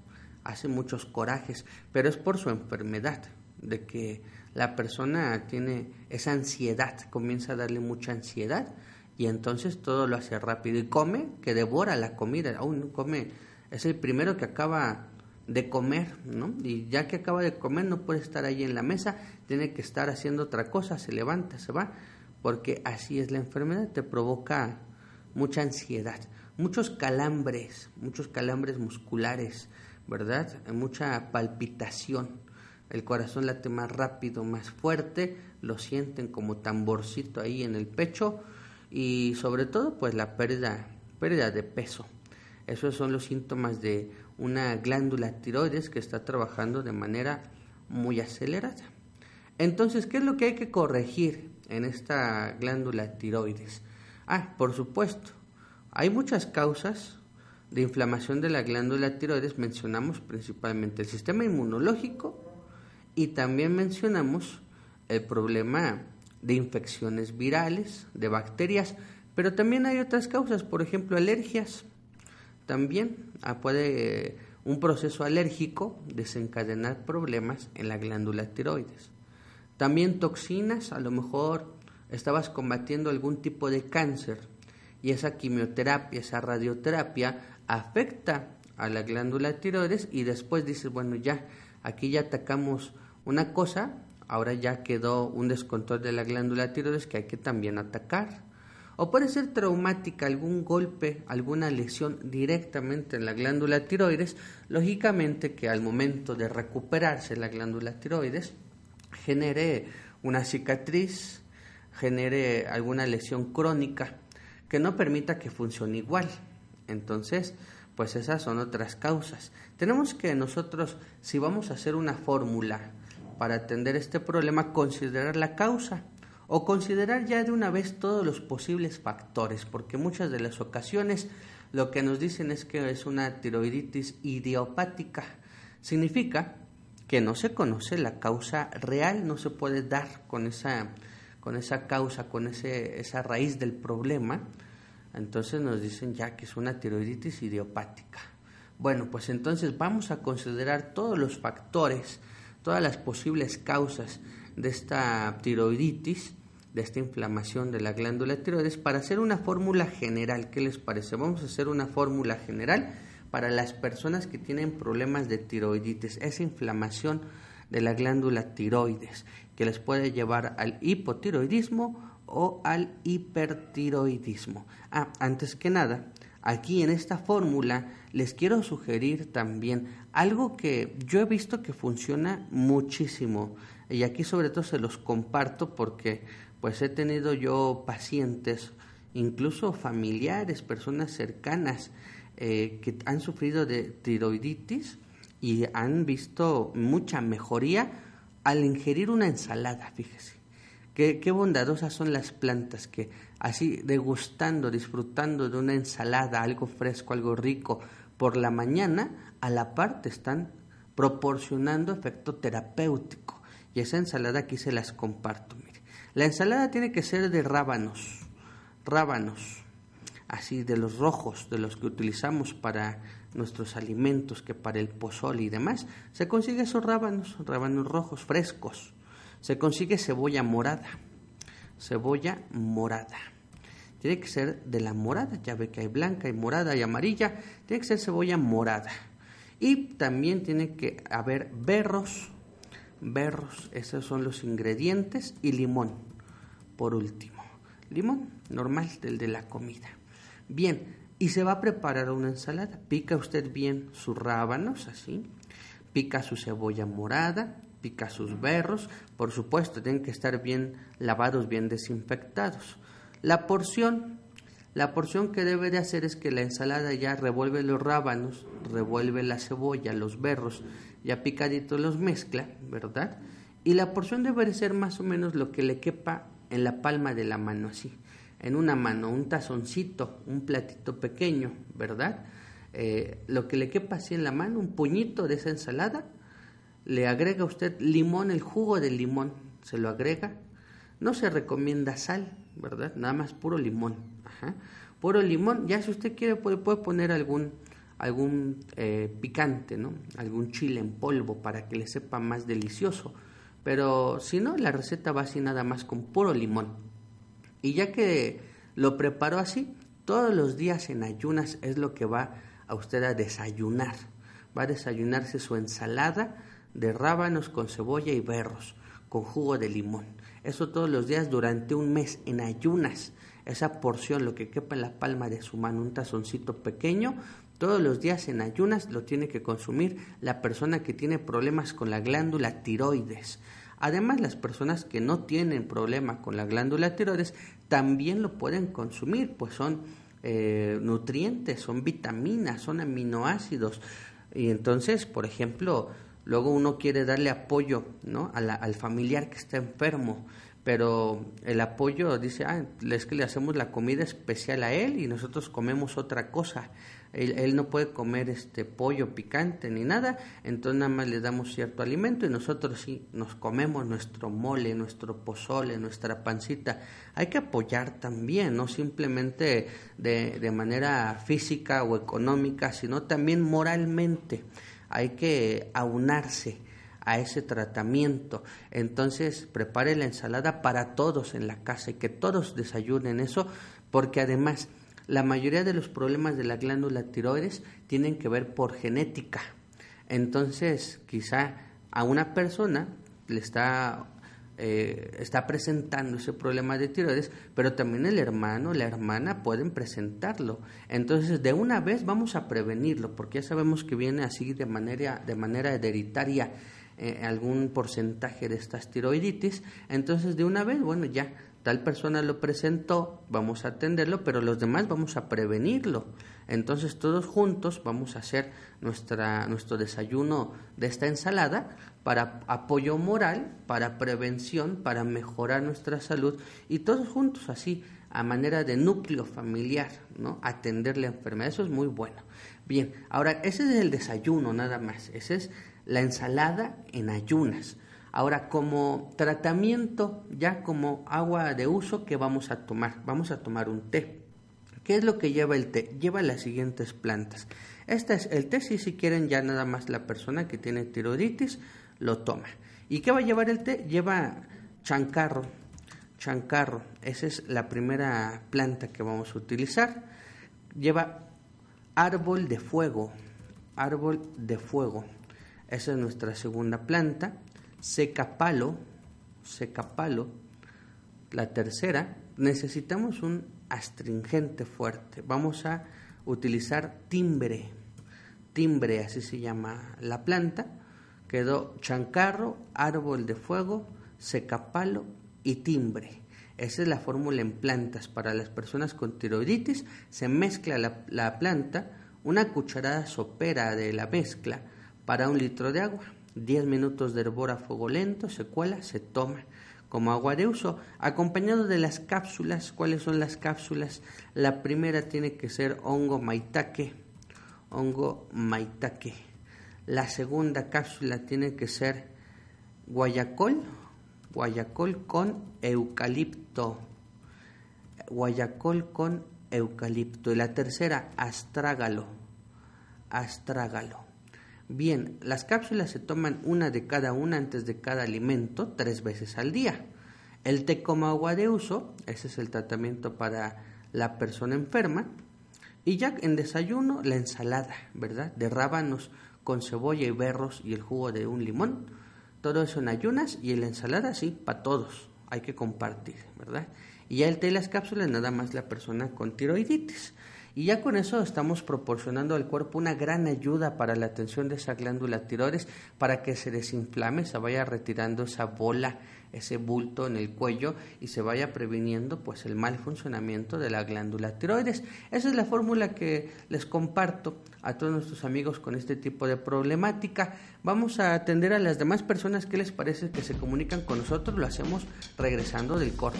hace muchos corajes, pero es por su enfermedad, de que la persona tiene esa ansiedad, comienza a darle mucha ansiedad y entonces todo lo hace rápido y come que devora la comida, aún come, es el primero que acaba de comer, ¿no? Y ya que acaba de comer no puede estar ahí en la mesa, tiene que estar haciendo otra cosa, se levanta, se va, porque así es la enfermedad, te provoca mucha ansiedad, muchos calambres, muchos calambres musculares, ¿verdad? Mucha palpitación el corazón late más rápido, más fuerte, lo sienten como tamborcito ahí en el pecho y sobre todo pues la pérdida, pérdida de peso. Esos son los síntomas de una glándula tiroides que está trabajando de manera muy acelerada. Entonces, ¿qué es lo que hay que corregir en esta glándula tiroides? Ah, por supuesto, hay muchas causas de inflamación de la glándula tiroides, mencionamos principalmente el sistema inmunológico, y también mencionamos el problema de infecciones virales, de bacterias, pero también hay otras causas, por ejemplo, alergias. También ah, puede un proceso alérgico desencadenar problemas en la glándula tiroides. También toxinas, a lo mejor estabas combatiendo algún tipo de cáncer y esa quimioterapia, esa radioterapia afecta a la glándula tiroides y después dices, bueno, ya, aquí ya atacamos una cosa, ahora ya quedó un descontrol de la glándula tiroides que hay que también atacar. O puede ser traumática, algún golpe, alguna lesión directamente en la glándula tiroides, lógicamente que al momento de recuperarse la glándula tiroides genere una cicatriz, genere alguna lesión crónica que no permita que funcione igual. Entonces, pues esas son otras causas. Tenemos que nosotros, si vamos a hacer una fórmula para atender este problema considerar la causa o considerar ya de una vez todos los posibles factores, porque muchas de las ocasiones lo que nos dicen es que es una tiroiditis idiopática. Significa que no se conoce la causa real, no se puede dar con esa, con esa causa, con ese, esa raíz del problema. Entonces nos dicen ya que es una tiroiditis idiopática. Bueno, pues entonces vamos a considerar todos los factores todas las posibles causas de esta tiroiditis, de esta inflamación de la glándula tiroides, para hacer una fórmula general. ¿Qué les parece? Vamos a hacer una fórmula general para las personas que tienen problemas de tiroiditis, esa inflamación de la glándula tiroides, que les puede llevar al hipotiroidismo o al hipertiroidismo. Ah, antes que nada, aquí en esta fórmula les quiero sugerir también algo que yo he visto que funciona muchísimo y aquí sobre todo se los comparto porque pues he tenido yo pacientes, incluso familiares, personas cercanas eh, que han sufrido de tiroiditis y han visto mucha mejoría al ingerir una ensalada, fíjese. Qué, qué bondadosas son las plantas que así degustando, disfrutando de una ensalada, algo fresco, algo rico, por la mañana, a la parte están proporcionando efecto terapéutico. Y esa ensalada aquí se las comparto. Mire. La ensalada tiene que ser de rábanos, rábanos. así de los rojos, de los que utilizamos para nuestros alimentos, que para el pozole y demás, se consigue esos rábanos, rábanos rojos frescos. Se consigue cebolla morada, cebolla morada. Tiene que ser de la morada, ya ve que hay blanca y morada y amarilla, tiene que ser cebolla morada. Y también tiene que haber berros, berros, esos son los ingredientes, y limón, por último. Limón normal, del de la comida. Bien, y se va a preparar una ensalada. Pica usted bien sus rábanos, así. Pica su cebolla morada, pica sus berros. Por supuesto, tienen que estar bien lavados, bien desinfectados. La porción, la porción que debe de hacer es que la ensalada ya revuelve los rábanos, revuelve la cebolla, los berros, ya picaditos los mezcla, ¿verdad? Y la porción debe de ser más o menos lo que le quepa en la palma de la mano, así en una mano un tazoncito, un platito pequeño, ¿verdad? Eh, lo que le quepa así en la mano, un puñito de esa ensalada, le agrega usted limón, el jugo de limón, se lo agrega. No se recomienda sal, ¿verdad? Nada más puro limón. Puro limón, ya si usted quiere puede, puede poner algún, algún eh, picante, ¿no? Algún chile en polvo para que le sepa más delicioso. Pero si no, la receta va así nada más con puro limón. Y ya que lo preparó así, todos los días en ayunas es lo que va a usted a desayunar. Va a desayunarse su ensalada de rábanos con cebolla y berros, con jugo de limón. Eso todos los días durante un mes en ayunas. Esa porción, lo que quepa en la palma de su mano, un tazoncito pequeño, todos los días en ayunas lo tiene que consumir la persona que tiene problemas con la glándula tiroides. Además, las personas que no tienen problema con la glándula tiroides también lo pueden consumir, pues son eh, nutrientes, son vitaminas, son aminoácidos. Y entonces, por ejemplo, luego uno quiere darle apoyo ¿no? al familiar que está enfermo, pero el apoyo dice, ah, es que le hacemos la comida especial a él y nosotros comemos otra cosa él, no puede comer este pollo picante ni nada, entonces nada más le damos cierto alimento y nosotros sí nos comemos nuestro mole, nuestro pozole, nuestra pancita. Hay que apoyar también, no simplemente de, de manera física o económica, sino también moralmente. Hay que aunarse a ese tratamiento. Entonces, prepare la ensalada para todos en la casa y que todos desayunen eso, porque además la mayoría de los problemas de la glándula tiroides tienen que ver por genética. Entonces, quizá a una persona le está, eh, está presentando ese problema de tiroides, pero también el hermano, la hermana pueden presentarlo. Entonces, de una vez vamos a prevenirlo, porque ya sabemos que viene así de manera, de manera hereditaria eh, algún porcentaje de estas tiroiditis. Entonces, de una vez, bueno, ya tal persona lo presentó, vamos a atenderlo, pero los demás vamos a prevenirlo. Entonces todos juntos vamos a hacer nuestra, nuestro desayuno de esta ensalada para apoyo moral, para prevención, para mejorar nuestra salud y todos juntos así, a manera de núcleo familiar, ¿no? Atender la enfermedad, eso es muy bueno. Bien, ahora ese es el desayuno nada más, esa es la ensalada en ayunas. Ahora, como tratamiento, ya como agua de uso, ¿qué vamos a tomar? Vamos a tomar un té. ¿Qué es lo que lleva el té? Lleva las siguientes plantas. Este es el té, si, si quieren, ya nada más la persona que tiene tiroiditis lo toma. ¿Y qué va a llevar el té? Lleva chancarro. Chancarro, esa es la primera planta que vamos a utilizar. Lleva árbol de fuego. Árbol de fuego. Esa es nuestra segunda planta secapalo, secapalo, la tercera, necesitamos un astringente fuerte. Vamos a utilizar timbre, timbre, así se llama la planta. Quedó chancarro, árbol de fuego, secapalo y timbre. Esa es la fórmula en plantas. Para las personas con tiroiditis se mezcla la, la planta, una cucharada sopera de la mezcla para un litro de agua 10 minutos de hervor a fuego lento, se cuela, se toma como agua de uso, acompañado de las cápsulas. ¿Cuáles son las cápsulas? La primera tiene que ser hongo maitake, hongo maitake. La segunda cápsula tiene que ser guayacol, guayacol con eucalipto, guayacol con eucalipto. Y la tercera, astrágalo. Astrágalo. Bien, las cápsulas se toman una de cada una antes de cada alimento, tres veces al día. El té como agua de uso, ese es el tratamiento para la persona enferma. Y ya en desayuno, la ensalada, ¿verdad? De rábanos con cebolla y berros y el jugo de un limón. Todo eso en ayunas y la ensalada, sí, para todos. Hay que compartir, ¿verdad? Y ya el té las cápsulas, nada más la persona con tiroiditis. Y ya con eso estamos proporcionando al cuerpo una gran ayuda para la atención de esa glándula tiroides, para que se desinflame, se vaya retirando esa bola, ese bulto en el cuello y se vaya previniendo pues el mal funcionamiento de la glándula tiroides. Esa es la fórmula que les comparto a todos nuestros amigos con este tipo de problemática. Vamos a atender a las demás personas que les parece que se comunican con nosotros, lo hacemos regresando del corte.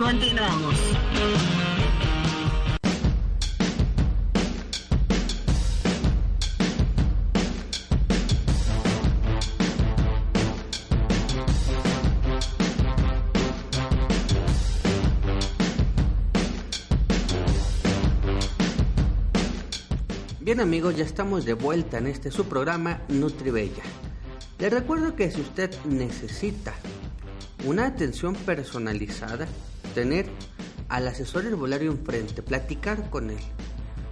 Continuamos. Bien amigos, ya estamos de vuelta en este su programa Nutribella. Les recuerdo que si usted necesita una atención personalizada, tener al asesor herbolario enfrente, platicar con él,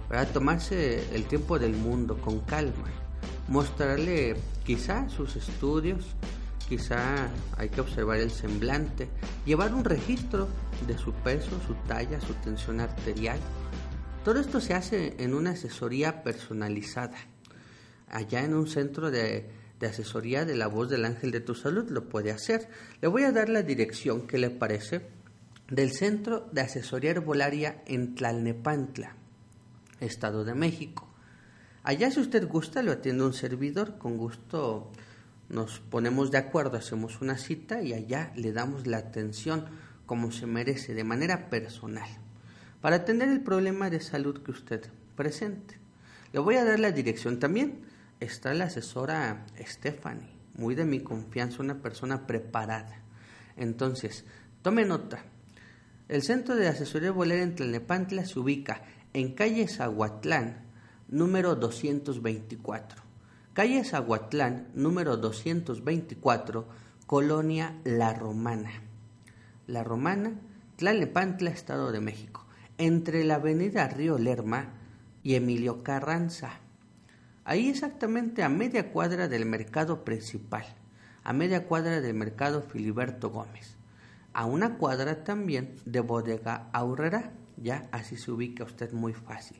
para tomarse el tiempo del mundo con calma, mostrarle quizá sus estudios, quizá hay que observar el semblante, llevar un registro de su peso, su talla, su tensión arterial. Todo esto se hace en una asesoría personalizada, allá en un centro de de asesoría de la voz del ángel de tu salud lo puede hacer. Le voy a dar la dirección que le parece del Centro de Asesoría Herbolaria en Tlalnepantla, Estado de México. Allá si usted gusta lo atiende un servidor, con gusto nos ponemos de acuerdo, hacemos una cita y allá le damos la atención como se merece, de manera personal, para atender el problema de salud que usted presente. Le voy a dar la dirección también está la asesora Stephanie, muy de mi confianza, una persona preparada. Entonces, tome nota. El Centro de Asesoría Bolera en Tlalnepantla se ubica en calle Zaguatlán, número 224. Calle Zaguatlán, número 224, Colonia La Romana. La Romana, Tlalnepantla, Estado de México. Entre la avenida Río Lerma y Emilio Carranza ahí exactamente a media cuadra del mercado principal, a media cuadra del mercado Filiberto Gómez, a una cuadra también de bodega Aurrera, ya así se ubica usted muy fácil.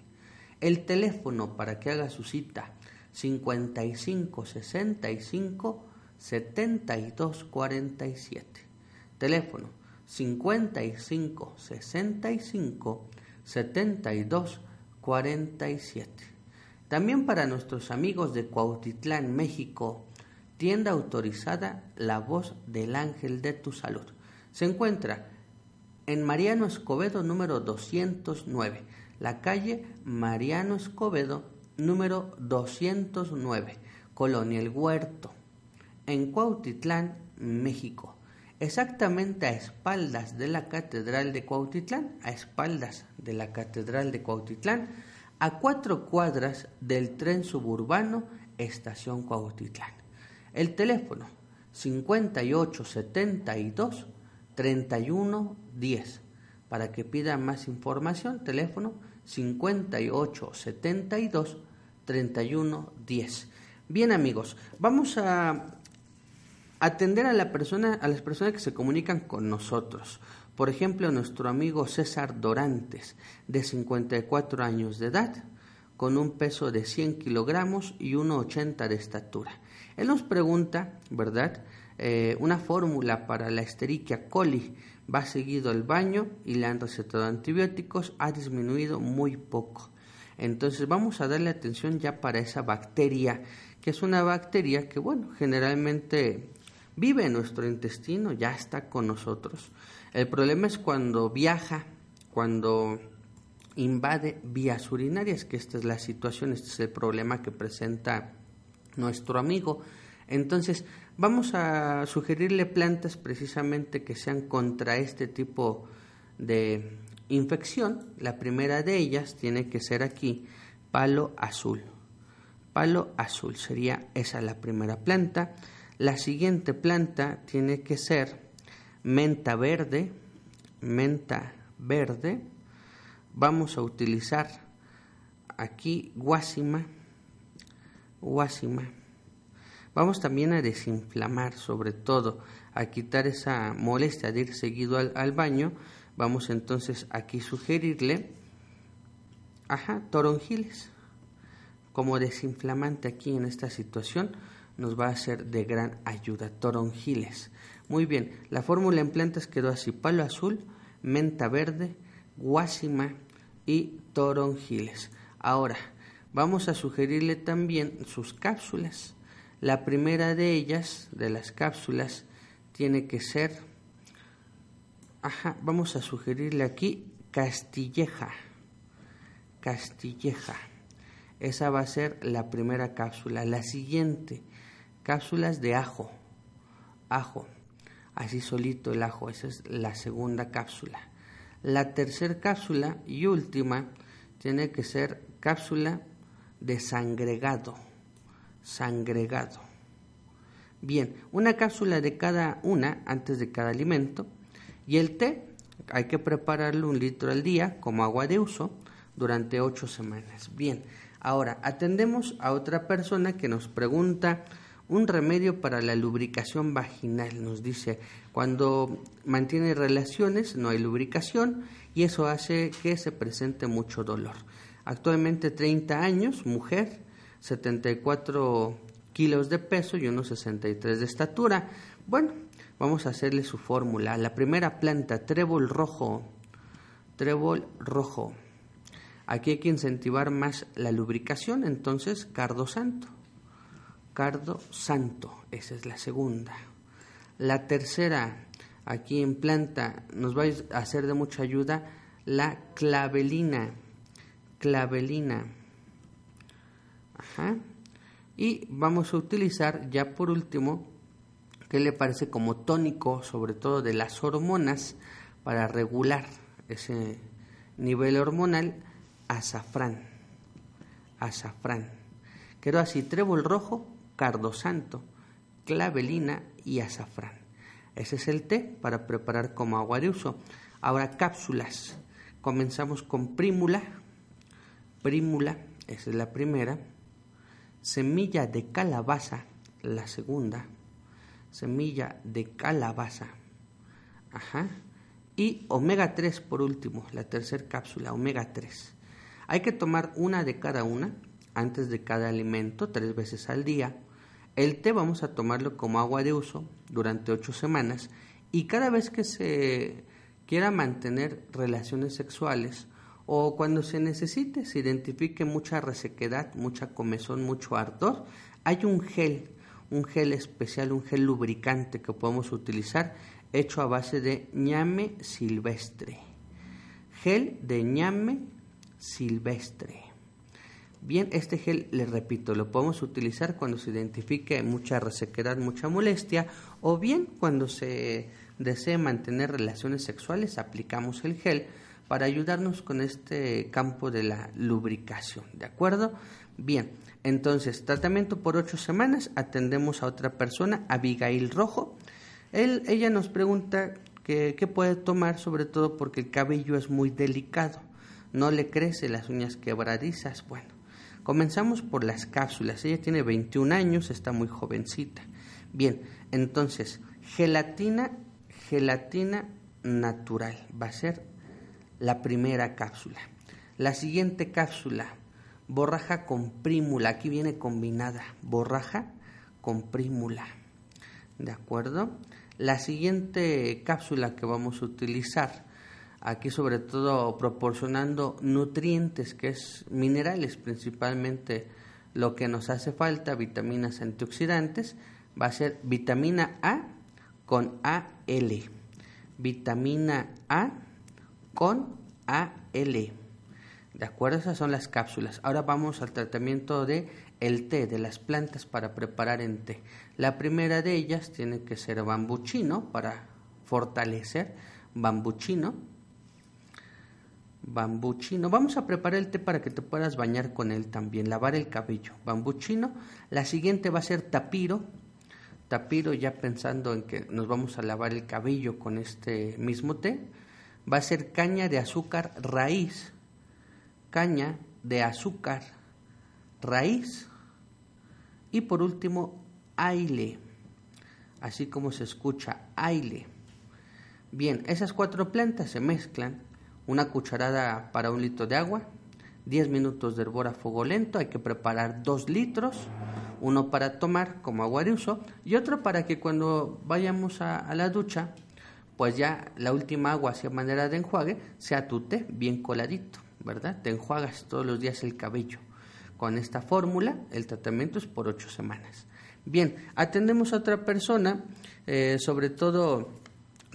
El teléfono para que haga su cita 55 65 72 47. Teléfono 55 65 72 47. También para nuestros amigos de Cuautitlán, México, tienda autorizada La Voz del Ángel de tu Salud. Se encuentra en Mariano Escobedo número 209, la calle Mariano Escobedo número 209, Colonia El Huerto, en Cuautitlán, México. Exactamente a espaldas de la Catedral de Cuautitlán, a espaldas de la Catedral de Cuautitlán, a cuatro cuadras del tren suburbano Estación Cuautitlán. El teléfono 5872 3110. Para que pida más información, teléfono 5872 3110. Bien amigos, vamos a atender a la persona a las personas que se comunican con nosotros. Por ejemplo, nuestro amigo César Dorantes, de 54 años de edad, con un peso de 100 kilogramos y 1,80 de estatura. Él nos pregunta, ¿verdad?, eh, una fórmula para la Escherichia coli. Va seguido al baño y le han recetado antibióticos, ha disminuido muy poco. Entonces vamos a darle atención ya para esa bacteria, que es una bacteria que, bueno, generalmente vive en nuestro intestino, ya está con nosotros. El problema es cuando viaja, cuando invade vías urinarias, que esta es la situación, este es el problema que presenta nuestro amigo. Entonces, vamos a sugerirle plantas precisamente que sean contra este tipo de infección. La primera de ellas tiene que ser aquí palo azul. Palo azul sería esa la primera planta. La siguiente planta tiene que ser menta verde, menta verde. Vamos a utilizar aquí guásima, guásima. Vamos también a desinflamar, sobre todo, a quitar esa molestia de ir seguido al, baño. Vamos entonces aquí sugerirle, ajá, toronjiles. Como desinflamante aquí en esta situación nos va a ser de gran ayuda. Toronjiles. Muy bien, la fórmula en plantas quedó así: palo azul, menta verde, guásima y toronjiles. Ahora, vamos a sugerirle también sus cápsulas. La primera de ellas, de las cápsulas, tiene que ser, ajá, vamos a sugerirle aquí castilleja, castilleja. Esa va a ser la primera cápsula. La siguiente, cápsulas de ajo, ajo, así solito el ajo, esa es la segunda cápsula. La tercera cápsula y última tiene que ser cápsula de sangregado, sangregado. Bien, una cápsula de cada una antes de cada alimento y el té hay que prepararlo un litro al día como agua de uso durante ocho semanas. Bien, ahora atendemos a otra persona que nos pregunta un remedio para la lubricación vaginal. Nos dice, cuando mantiene relaciones no hay lubricación y eso hace que se presente mucho dolor. Actualmente 30 años, mujer, 74 kilos de peso y unos 63 de estatura. Bueno, vamos a hacerle su fórmula. La primera planta, trébol rojo. Trébol rojo. Aquí hay que incentivar más la lubricación, entonces cardo santo cardo santo, esa es la segunda. La tercera, aquí en planta, nos va a hacer de mucha ayuda la clavelina, clavelina. Y vamos a utilizar ya por último, que le parece como tónico, sobre todo de las hormonas, para regular ese nivel hormonal, azafrán. Azafrán. Quedó así, trébol rojo, cardo santo, clavelina y azafrán. Ese es el té para preparar como agua de uso. Ahora cápsulas. Comenzamos con prímula. Prímula, esa es la primera. Semilla de calabaza, la segunda. Semilla de calabaza. Ajá. Y omega 3 por último, la tercera cápsula, omega 3. Hay que tomar una de cada una antes de cada alimento, tres veces al día el té vamos a tomarlo como agua de uso durante ocho semanas y cada vez que se quiera mantener relaciones sexuales o cuando se necesite, se identifique mucha resequedad, mucha comezón, mucho ardor, hay un gel, un gel especial, un gel lubricante que podemos utilizar hecho a base de ñame silvestre. Gel de ñame silvestre. Bien, este gel, le repito, lo podemos utilizar cuando se identifique mucha resequedad, mucha molestia, o bien cuando se desee mantener relaciones sexuales, aplicamos el gel para ayudarnos con este campo de la lubricación, ¿de acuerdo? Bien, entonces, tratamiento por ocho semanas, atendemos a otra persona, Abigail Rojo. Ella nos pregunta qué puede tomar, sobre todo porque el cabello es muy delicado, no le crece las uñas quebradizas, bueno Comenzamos por las cápsulas. Ella tiene 21 años, está muy jovencita. Bien, entonces, gelatina, gelatina natural va a ser la primera cápsula. La siguiente cápsula, borraja con prímula. Aquí viene combinada, borraja con prímula. ¿De acuerdo? La siguiente cápsula que vamos a utilizar, aquí sobre todo proporcionando nutrientes, que es minerales principalmente lo que nos hace falta, vitaminas antioxidantes, va a ser vitamina A con AL. Vitamina A con AL. ¿De acuerdo? Esas son las cápsulas. Ahora vamos al tratamiento de el té, de las plantas para preparar en té. La primera de ellas tiene que ser bambuchino para fortalecer bambuchino. Bambuchino. Vamos a preparar el té para que te puedas bañar con él también, lavar el cabello. Bambuchino. La siguiente va a ser tapiro. Tapiro ya pensando en que nos vamos a lavar el cabello con este mismo té. Va a ser caña de azúcar raíz. Caña de azúcar, raíz. Y por último aile, así como se escucha aile. Bien, esas cuatro plantas se mezclan, una cucharada para un litro de agua, 10 minutos de hervor a fuego lento, hay que preparar 2 litros, uno para tomar como agua de uso y otro para que cuando vayamos a, a la ducha, pues ya la última agua hacia manera de enjuague sea tu té bien coladito. ¿verdad? Te enjuagas todos los días el cabello. Con esta fórmula, el tratamiento es por ocho semanas. Bien, atendemos a otra persona, eh, sobre todo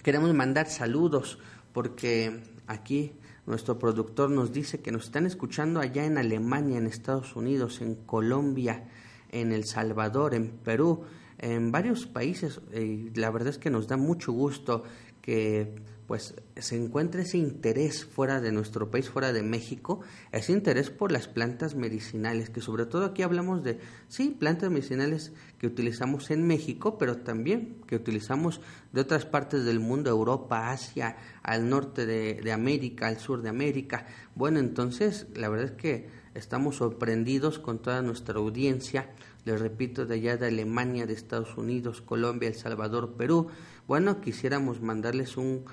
queremos mandar saludos porque aquí nuestro productor nos dice que nos están escuchando allá en Alemania, en Estados Unidos, en Colombia, en El Salvador, en Perú, en varios países. Eh, la verdad es que nos da mucho gusto que pues se encuentra ese interés fuera de nuestro país, fuera de México, ese interés por las plantas medicinales, que sobre todo aquí hablamos de, sí, plantas medicinales que utilizamos en México, pero también que utilizamos de otras partes del mundo, Europa, Asia, al norte de, de América, al sur de América. Bueno, entonces la verdad es que estamos sorprendidos con toda nuestra audiencia, les repito, de allá de Alemania, de Estados Unidos, Colombia, El Salvador, Perú. Bueno, quisiéramos mandarles un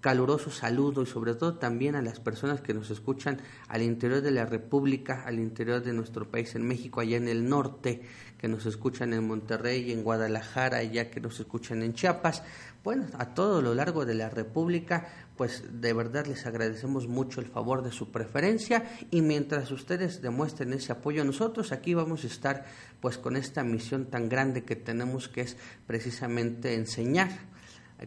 caluroso saludo y sobre todo también a las personas que nos escuchan al interior de la República, al interior de nuestro país en México, allá en el norte, que nos escuchan en Monterrey, en Guadalajara, allá que nos escuchan en Chiapas, bueno, a todo lo largo de la República, pues de verdad les agradecemos mucho el favor de su preferencia y mientras ustedes demuestren ese apoyo nosotros, aquí vamos a estar pues con esta misión tan grande que tenemos que es precisamente enseñar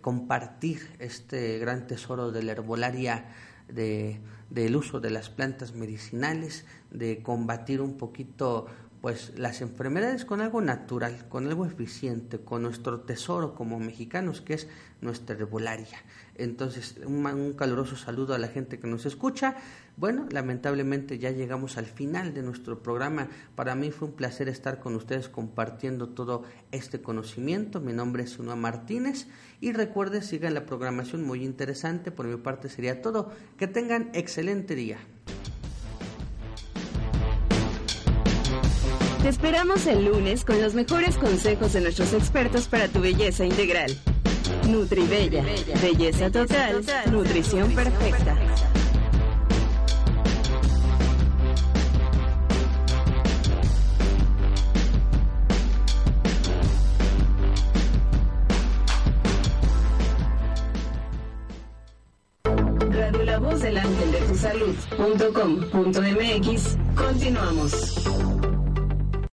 compartir este gran tesoro de la herbolaria de, del uso de las plantas medicinales, de combatir un poquito pues las enfermedades con algo natural, con algo eficiente, con nuestro tesoro como mexicanos que es nuestra herbolaria. Entonces, un, caluroso saludo a la gente que nos escucha. Bueno, lamentablemente ya llegamos al final de nuestro programa. Para mí fue un placer estar con ustedes compartiendo todo este conocimiento. Mi nombre es Sunua Martínez y recuerde, sigan la programación muy interesante. Por mi parte sería todo. Que tengan excelente día. Te esperamos el lunes con los mejores consejos de nuestros expertos para tu belleza integral. Nutribella, belleza total, nutrición perfecta. Del Ángel de tu Salud.com.mx Continuamos.